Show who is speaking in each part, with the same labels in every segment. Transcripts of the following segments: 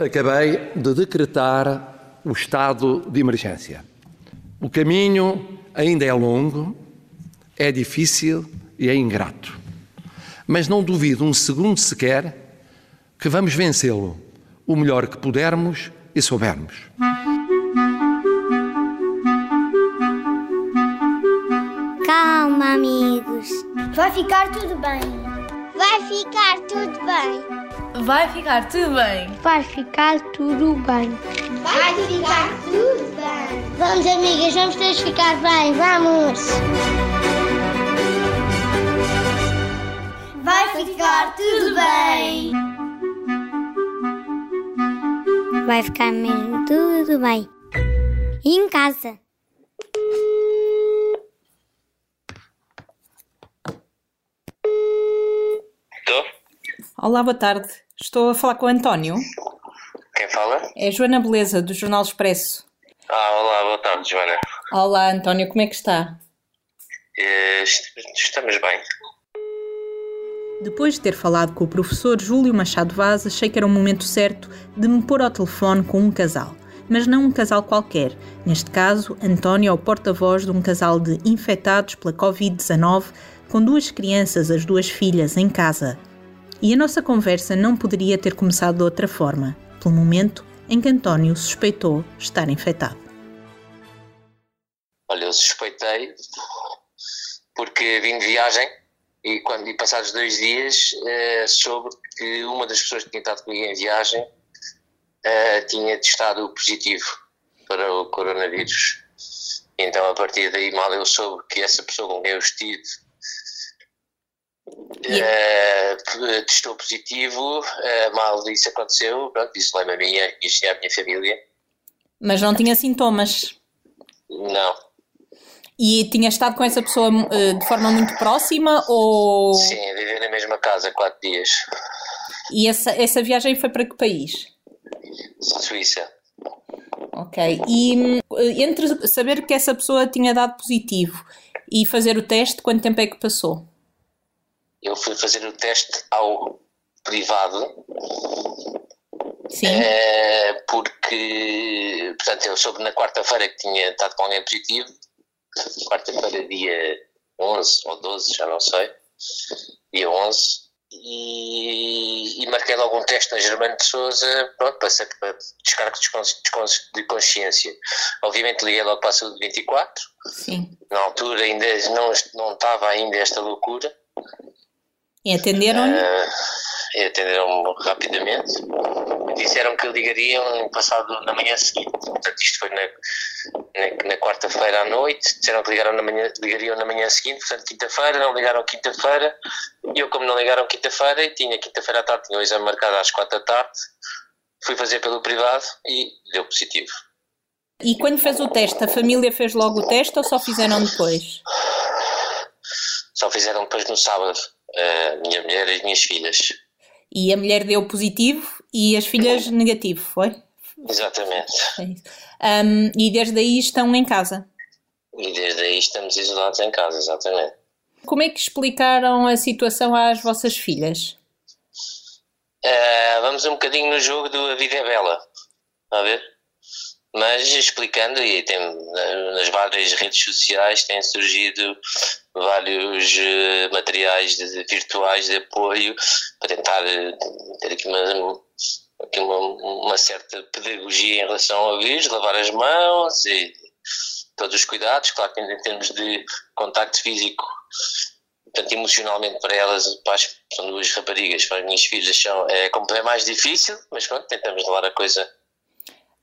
Speaker 1: Acabei de decretar o estado de emergência. O caminho ainda é longo, é difícil e é ingrato. Mas não duvido um segundo sequer que vamos vencê-lo o melhor que pudermos e soubermos.
Speaker 2: Calma, amigos.
Speaker 3: Vai ficar tudo bem.
Speaker 2: Vai ficar tudo bem.
Speaker 4: Vai ficar tudo bem.
Speaker 2: Vai ficar tudo bem.
Speaker 3: Vai ficar tudo bem.
Speaker 2: Vamos, amigas, vamos todos ficar bem. Vamos.
Speaker 3: Vai ficar tudo bem.
Speaker 2: Vai ficar mesmo tudo bem. E em casa.
Speaker 4: Olá, boa tarde. Estou a falar com o António.
Speaker 5: Quem fala?
Speaker 4: É Joana Beleza, do Jornal Expresso.
Speaker 5: Ah, olá, boa tarde, Joana.
Speaker 4: Olá, António, como é que está?
Speaker 5: Eh, est- estamos bem.
Speaker 4: Depois de ter falado com o professor Júlio Machado Vaz, achei que era o momento certo de me pôr ao telefone com um casal. Mas não um casal qualquer. Neste caso, António é o porta-voz de um casal de infectados pela Covid-19 com duas crianças, as duas filhas, em casa. E a nossa conversa não poderia ter começado de outra forma, pelo momento em que António suspeitou estar infectado.
Speaker 5: Olha, eu suspeitei porque vim de viagem e quando e passados dois dias eh, soube que uma das pessoas que tinha estado comigo em viagem eh, tinha testado positivo para o coronavírus. Então a partir daí mal eu soube que essa pessoa com quem eu estive eh, testou positivo, eh, mal isso aconteceu, pronto, isolei-me a minha e a minha família.
Speaker 4: Mas não tinha sintomas.
Speaker 5: Não,
Speaker 4: E tinha estado com essa pessoa eh, de forma muito próxima ou.
Speaker 5: Sim, viver na mesma casa quatro dias.
Speaker 4: E essa, essa viagem foi para que país?
Speaker 5: Suíça.
Speaker 4: Ok. E entre saber que essa pessoa tinha dado positivo e fazer o teste, quanto tempo é que passou?
Speaker 5: Eu fui fazer o teste ao privado
Speaker 4: Sim.
Speaker 5: eh, porque, portanto, eu soube na quarta-feira que tinha estado com alguém positivo. Quarta-feira, dia 11 ou 12, já não sei. Dia 11. E, e marquei logo um teste na Germano de Souza, pronto, para, para descargo de consciência. Obviamente liguei logo para a saúde 24,
Speaker 4: Sim.
Speaker 5: na altura ainda não, não estava ainda esta loucura,
Speaker 4: E atenderam-lhe?
Speaker 5: Ah, e atenderam-me rapidamente. Disseram que ligariam passado na manhã seguinte. Portanto, isto foi na, na, na quarta-feira à noite. Disseram que ligaram na manhã, ligariam na manhã seguinte, portanto, quinta-feira. Não ligaram quinta-feira. E eu, como não ligaram quinta-feira, e tinha quinta-feira à tarde, tinha o exame marcado às quatro da tarde, fui fazer pelo privado e deu positivo.
Speaker 4: E quando fez o teste, a família fez logo o teste ou só fizeram depois?
Speaker 5: Só fizeram depois no sábado. A minha mulher e as minhas filhas.
Speaker 4: E a mulher deu positivo e as filhas negativo, foi?
Speaker 5: Exatamente.
Speaker 4: É. Hum, e desde aí estão em casa.
Speaker 5: E desde aí estamos isolados em casa, exatamente.
Speaker 4: Como é que explicaram a situação às vossas filhas?
Speaker 5: Uh, vamos um bocadinho no jogo do A Vida é Bela, a ver? Mas explicando, e tem, na- nas várias redes sociais têm surgido vários eh, materiais virtuais de apoio para tentar eh, ter aqui uma, aqui uma, uma certa pedagogia em relação ao vírus, lavar as mãos e todos os cuidados, claro que em termos de contacto físico portanto, emocionalmente para elas, para as, são duas raparigas, para as minhas filhas, são, é, é mais difícil, mas pronto, tentamos levar a coisa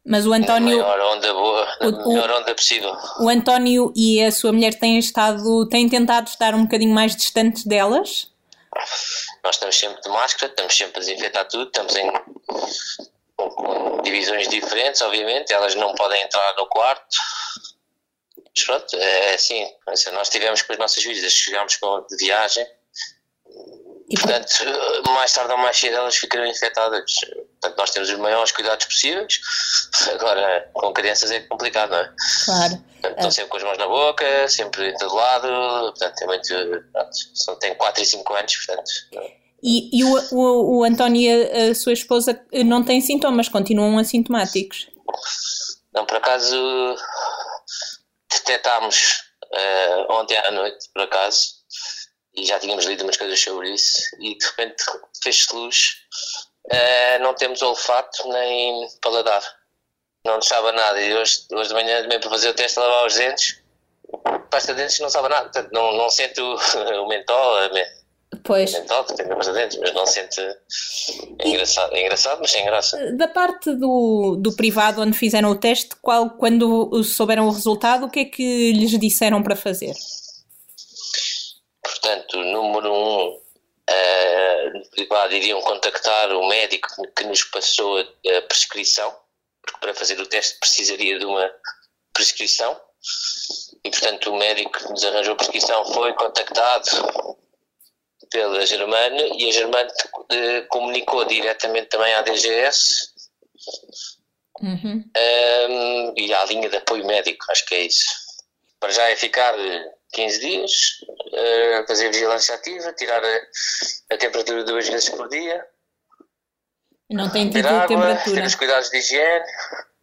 Speaker 4: Mas o António,
Speaker 5: maior onda boa, na
Speaker 4: o-
Speaker 5: melhor onda possível.
Speaker 4: o António e a sua mulher têm estado, têm tentado estar um bocadinho mais distantes delas?
Speaker 5: Nós estamos sempre de máscara, estamos sempre a desinfetar tudo, estamos em com, com divisões diferentes, obviamente, elas não podem entrar no quarto. Mas pronto, é assim, assim, nós tivemos com as nossas que chegámos com, de viagem,
Speaker 4: E,
Speaker 5: Portanto, mais tarde ou mais cedo elas ficarão infectadas. Portanto, nós temos os maiores cuidados possíveis. Agora, com crianças é complicado, não é?
Speaker 4: claro.
Speaker 5: Portanto, estão sempre com as mãos na boca, sempre em todo lado. Portanto, é muito. Pronto, só tem 4 e 5 anos, portanto.
Speaker 4: E, e o, o, o, António e a, a, sua esposa não têm sintomas, continuam assintomáticos?
Speaker 5: Não, por acaso detectámos uh, ontem à noite, por acaso, e já tínhamos lido umas coisas sobre isso, e de repente fez-se luz. Uh, não temos olfato nem paladar. Não nos sabe nada. E hoje, hoje de manhã, também para fazer o teste, lavar os dentes, pasta de dentes não sabe nada. Portanto, não, não sente o, o mentol,
Speaker 4: Pois.
Speaker 5: Mental, tem pasta de dentes, mas não sente. É engraçado, é engraçado, mas sem graça.
Speaker 4: Da parte do, do privado onde fizeram o teste, qual, quando souberam o resultado, o que é que lhes disseram para fazer?
Speaker 5: Portanto, número um, uh, no privado iriam contactar o médico que nos passou a, prescrição, porque para fazer o teste precisaria de uma prescrição. E, portanto, o médico que nos arranjou a prescrição foi contactado pela Germana e a Germana uh, comunicou diretamente também à DGS
Speaker 4: uhum.
Speaker 5: um, e à linha de apoio médico, acho que é isso. Para já é ficar 15 dias, uh, fazer vigilância ativa, tirar a, a, temperatura duas vezes por dia.
Speaker 4: Não tem tido água, temperatura.
Speaker 5: Ter os cuidados de higiene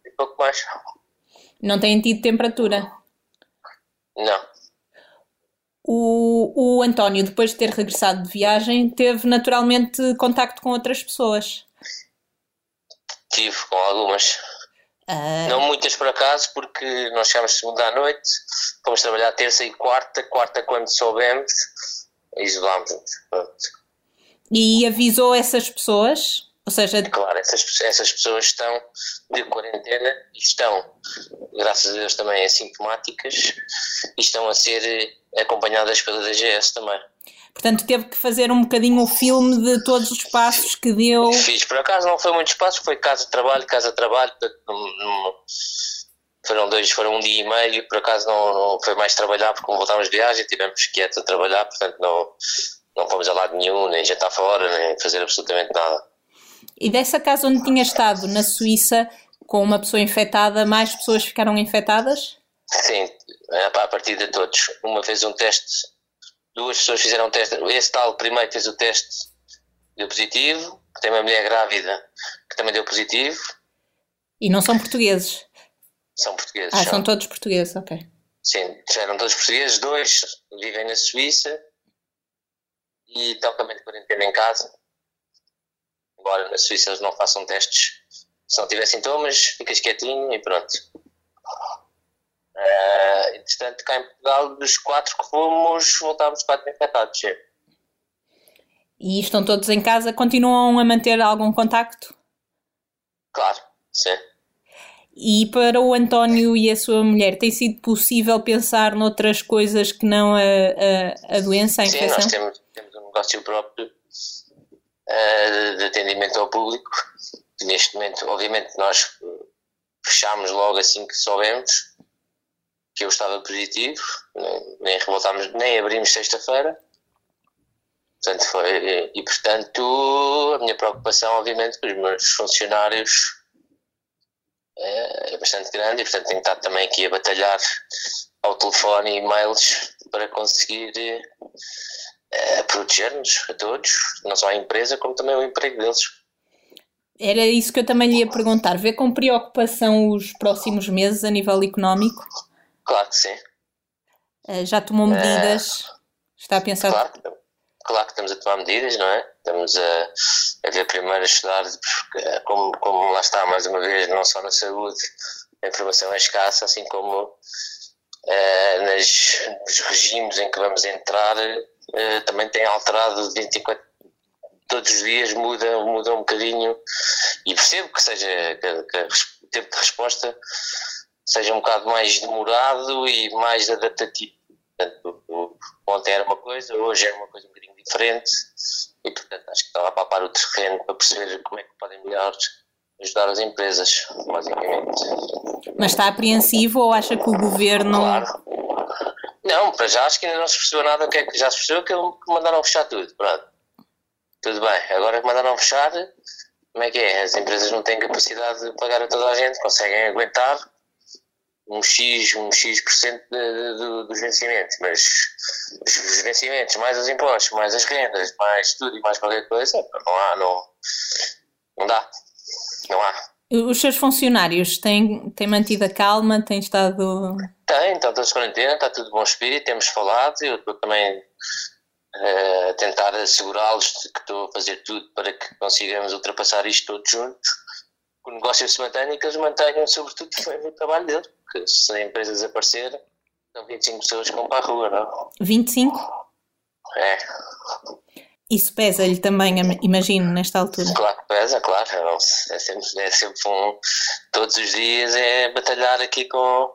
Speaker 5: e pouco mais.
Speaker 4: Não tem tido temperatura?
Speaker 5: Não.
Speaker 4: O, o António, depois de ter regressado de viagem, teve naturalmente contacto com outras pessoas.
Speaker 5: Tive com algumas.
Speaker 4: Uh...
Speaker 5: Não muitas por acaso, porque nós chegámos segunda à noite, fomos trabalhar terça e quarta, quarta quando soubemos, isolámos-nos.
Speaker 4: E avisou essas pessoas? Ou seja,
Speaker 5: claro, essas, essas pessoas estão de quarentena e estão, graças a Deus, também assintomáticas e estão a ser acompanhadas pela DGS também.
Speaker 4: Portanto, teve que fazer um bocadinho o filme de todos os passos que deu.
Speaker 5: Fiz, por acaso não foi muitos passos, foi casa de trabalho, casa de trabalho, foram dois, foram um dia e meio, por acaso não, não foi mais trabalhar, porque como voltámos de viagem, tivemos quietos a trabalhar, portanto não, não fomos a lado nenhum, nem jantar fora, nem fazer absolutamente nada.
Speaker 4: E dessa casa onde tinha estado, na Suíça, com uma pessoa infectada, mais pessoas ficaram infectadas?
Speaker 5: Sim, a partir de todos. Uma fez um teste, duas pessoas fizeram um teste. Esse tal primeiro fez o teste, deu positivo. Tem uma mulher grávida que também deu positivo.
Speaker 4: E não são portugueses?
Speaker 5: São portugueses.
Speaker 4: Ah, são, são todos portugueses, ok.
Speaker 5: Sim, eram todos portugueses, dois vivem na Suíça e estão também de quarentena em casa. Embora na Suíça eles não façam testes, se não tiver sintomas, ficas quietinho e pronto. Uh, entretanto, cá em Portugal, dos quatro que fomos, voltámos quatro infectados. Sim.
Speaker 4: E estão todos em casa? Continuam a manter algum contacto?
Speaker 5: Claro, sim.
Speaker 4: E para o António e a sua mulher, tem sido possível pensar noutras coisas que não a, a, a doença, a infecção?
Speaker 5: Sim, nós temos, temos um negócio próprio uh, de atendimento ao público. Neste momento, obviamente, nós fechámos logo assim que soubemos que eu estava positivo, nem, nem revoltámos, nem abrimos sexta-feira. Portanto, foi, e portanto, a minha preocupação, obviamente, com os meus funcionários é, é bastante grande e, portanto, tenho estado também aqui a batalhar ao telefone e e-mails para conseguir é, proteger-nos a todos, não só a empresa, como também o emprego deles.
Speaker 4: Era isso que eu também lhe ia perguntar. Vê com preocupação os próximos meses a nível económico?
Speaker 5: Claro que sim.
Speaker 4: Uh, já tomou medidas? Uh, está a pensar?
Speaker 5: Claro, claro que estamos a tomar medidas, não é? Estamos a, a ver primeiro a estudar, porque, como, como lá está, mais uma vez, não só na saúde, a informação é escassa, assim como uh, nas, nos regimes em que vamos entrar, também tem alterado de 24 todos os dias muda, muda um bocadinho e percebo que seja que, que o tempo de resposta seja um bocado mais demorado e mais adaptativo. Portanto, ontem era uma coisa, hoje é uma coisa um bocadinho diferente e, portanto, acho que estava a papar o terreno para perceber como é que podem melhor ajudar as empresas, basicamente.
Speaker 4: Mas está apreensivo ou acha que o governo.
Speaker 5: Claro. Não, para já acho que ainda não se percebeu nada. O que é que já se percebeu? Que mandaram fechar tudo. Pronto. Tudo bem. Agora que mandaram fechar, como é que é? As empresas não têm capacidade de pagar a toda a gente, conseguem aguentar um X, um X por cento dos vencimentos, mas os vencimentos, mais os impostos, mais as rendas, mais tudo e mais qualquer coisa, não há, não, não dá, não há.
Speaker 4: Os seus funcionários têm, têm mantido a calma, têm estado.
Speaker 5: Tem, estão todos quarentena, está tudo bom espírito, temos falado, eu estou também uh, a tentar assegurá-los de que estou a fazer tudo para que consigamos ultrapassar isto todos juntos o negócio se mantenha e que eles mantenham, sobretudo, o trabalho deles. Porque se a empresa desaparecer, são 25 pessoas que vão para a rua, não?
Speaker 4: 25?
Speaker 5: É.
Speaker 4: Isso pesa-lhe também, imagino, nesta altura.
Speaker 5: Claro que pesa, claro. É sempre, é sempre um. Todos os dias é batalhar aqui com.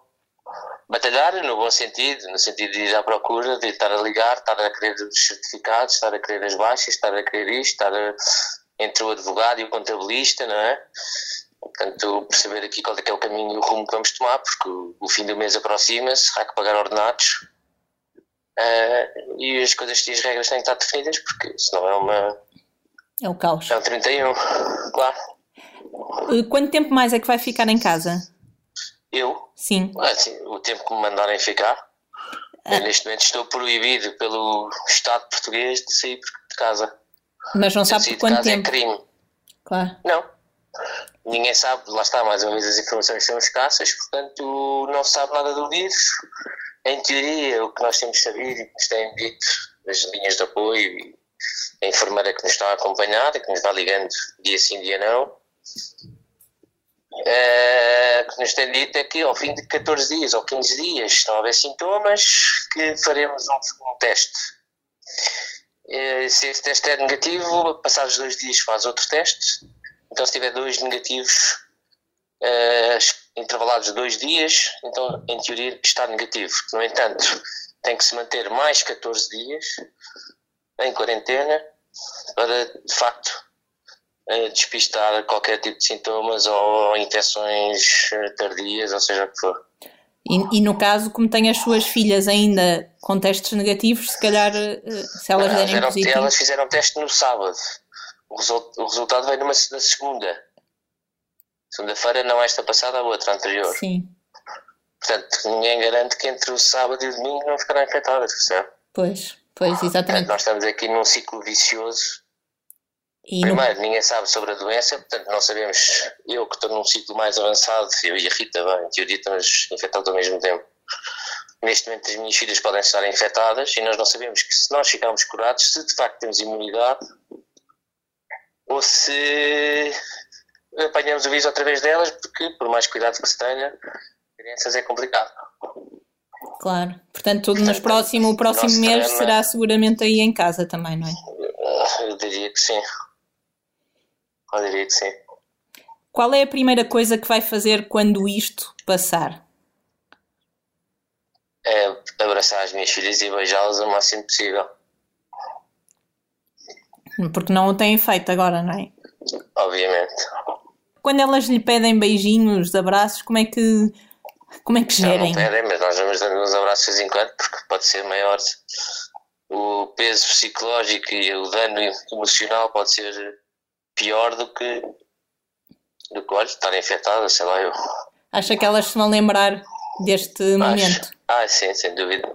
Speaker 5: Batalhar no bom sentido, no sentido de ir à procura, de estar a ligar, estar a querer os certificados, estar a querer as baixas, estar a querer isto, estar a, entre o advogado e o contabilista, não é? Portanto, perceber aqui qual é que é o caminho e o rumo que vamos tomar, porque o, o fim do mês aproxima-se, há que pagar ordenados uh, e as coisas e as regras têm que estar definidas, porque senão é uma.
Speaker 4: É o caos.
Speaker 5: É um 31, claro.
Speaker 4: Quanto tempo mais é que vai ficar em casa?
Speaker 5: Eu?
Speaker 4: Sim.
Speaker 5: Ah, sim o tempo que me mandarem ficar. Ah. neste momento estou proibido pelo Estado português de sair de casa.
Speaker 4: Mas não sabe por quanto é tempo?
Speaker 5: É crime.
Speaker 4: Claro.
Speaker 5: Não. Ninguém sabe, lá está, mais uma vez as informações são escassas, portanto não se sabe nada do vírus. Em teoria, o que nós temos sabido e que nos têm dito das linhas de apoio e a enfermeira que nos está a acompanhar que nos vai ligando dia sim, dia não, é, que nos tem dito é que ao fim de 14 dias ou 15 dias, se não houver sintomas, que faremos um, um teste. É, se esse teste é negativo, passados dois dias faz outro teste então, se tiver dois negativos uh, intervalados de dois dias, então, em teoria, está negativo. No entanto, tem que se manter mais 14 dias em quarentena para, de facto, uh, despistar qualquer tipo de sintomas ou infecções eh, tardias, ou seja o que for.
Speaker 4: E, e, no caso, como tem as suas filhas ainda com testes negativos, se calhar se elas derem positivo...
Speaker 5: Elas fizeram teste no sábado o, result, o resultado veio numa, na segunda. Segunda-feira, não esta passada, a outra anterior.
Speaker 4: Sim.
Speaker 5: Portanto, ninguém garante que entre o sábado e o domingo não ficarão infectadas, percebe?
Speaker 4: Pois, pois, exatamente. Portanto,
Speaker 5: nós estamos aqui num ciclo vicioso. E Primeiro, no... ninguém sabe sobre a doença, portanto, não sabemos. Eu que estou num ciclo mais avançado, eu e a Rita, bem, em teoria, estamos infectados ao mesmo tempo. Neste momento, as minhas filhas podem estar infectadas e nós não sabemos que se nós ficarmos curados, se de facto temos imunidade, ou se apanhamos o vírus através delas, porque por mais cuidado que se tenha, crianças é complicado.
Speaker 4: Claro, portanto, tudo nos próximo, o próximo mês treino, será seguramente aí em casa também, não
Speaker 5: é? Eu diria que sim. Eu diria que sim.
Speaker 4: Qual é a primeira coisa que vai fazer quando isto passar?
Speaker 5: É abraçar as minhas filhas e beijá-las o máximo possível.
Speaker 4: Porque não o têm feito agora, não é?
Speaker 5: Obviamente.
Speaker 4: Quando elas lhe pedem beijinhos, abraços, como é que como é que gerem?
Speaker 5: Não, não pedem, mas nós vamos dando uns abraços de vez em quando, porque pode ser maior. O peso psicológico e o dano emocional pode ser pior do que do que olha, estar infectada, sei lá eu.
Speaker 4: Acha que elas se vão lembrar deste Acho. momento?
Speaker 5: Ah, sim, sem dúvida.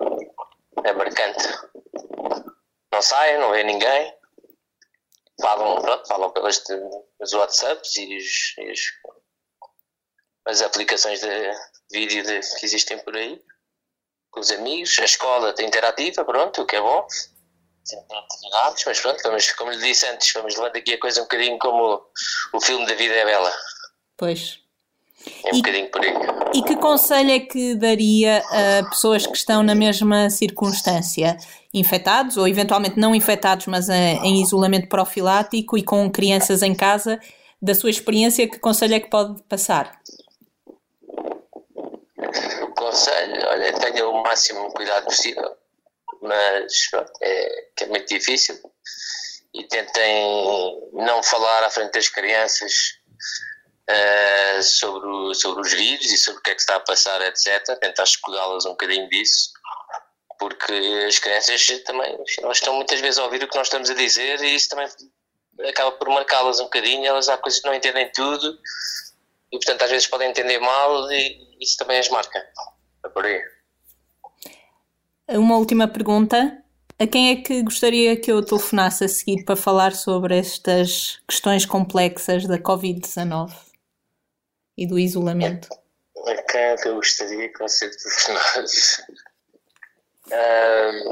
Speaker 5: É marcante. Não saem, não vê ninguém falam, pronto, falam pelas os WhatsApps e, os, e os, as aplicações de vídeo de, que existem por aí, com os amigos, a escola interativa, pronto, o que é bom. Sempre atividades, mas pronto, vamos, como lhe disse antes, vamos levando aqui a coisa um bocadinho como o, o filme da vida é bela.
Speaker 4: Pois.
Speaker 5: É um e, bocadinho por aí.
Speaker 4: E que conselho é que daria a pessoas que estão na mesma circunstância? Infectados ou eventualmente não infectados, mas em isolamento profilático e com crianças em casa, da sua experiência, que conselho é que pode passar?
Speaker 5: Conselho, olha, tenha o máximo cuidado possível, mas é é muito difícil e tentem não falar à frente das crianças uh, sobre, o, sobre os vírus e sobre o que é que está a passar, etc. Tentar escudá-las um bocadinho disso porque as crianças também elas estão muitas vezes a ouvir o que nós estamos a dizer e isso também acaba por marcá-las um bocadinho, elas há coisas que não entendem tudo e portanto às vezes podem entender mal e isso também as marca. É por aí.
Speaker 4: Uma última pergunta. A quem é que gostaria que eu telefonasse a seguir para falar sobre estas questões complexas da Covid-19 e do isolamento?
Speaker 5: A quem é que eu gostaria que você telefonasse? Um,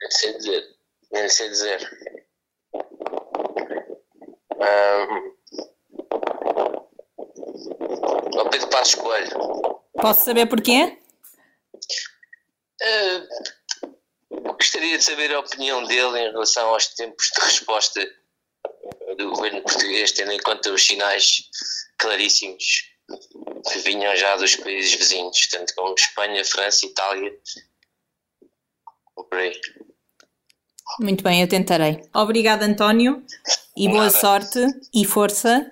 Speaker 5: não sei dizer. Não sei dizer. Um, ao Pedro Passos Coelho.
Speaker 4: Posso saber porquê?
Speaker 5: Uh, gostaria de saber a opinião dele em relação aos tempos de resposta do governo português, tendo em conta os sinais claríssimos que vinham já dos países vizinhos, tanto como Espanha, França, Itália. Por aí.
Speaker 4: Muito bem, eu tentarei. Obrigada, António, e boa
Speaker 5: Nada.
Speaker 4: sorte e força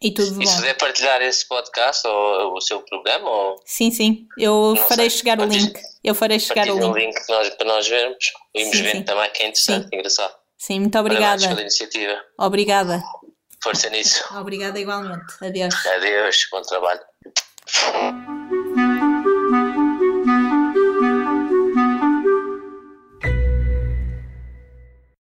Speaker 4: e tudo
Speaker 5: E se
Speaker 4: bom.
Speaker 5: puder partilhar esse podcast ou o seu programa, ou
Speaker 4: Sim, sim, eu
Speaker 5: Não
Speaker 4: farei
Speaker 5: sei.
Speaker 4: chegar o
Speaker 5: Partilhe-
Speaker 4: link. Eu farei chegar o
Speaker 5: partilhe um
Speaker 4: link.
Speaker 5: link que nós, para nós vermos, irmos
Speaker 4: Sim,
Speaker 5: vendo
Speaker 4: sim.
Speaker 5: também, que é interessante,
Speaker 4: Sim.
Speaker 5: engraçado.
Speaker 4: Sim, muito
Speaker 5: Parabéns
Speaker 4: obrigada.
Speaker 5: pela iniciativa.
Speaker 4: Obrigada.
Speaker 5: Força nisso.
Speaker 4: Obrigada igualmente. Adeus.
Speaker 5: Adeus, bom trabalho. 嗯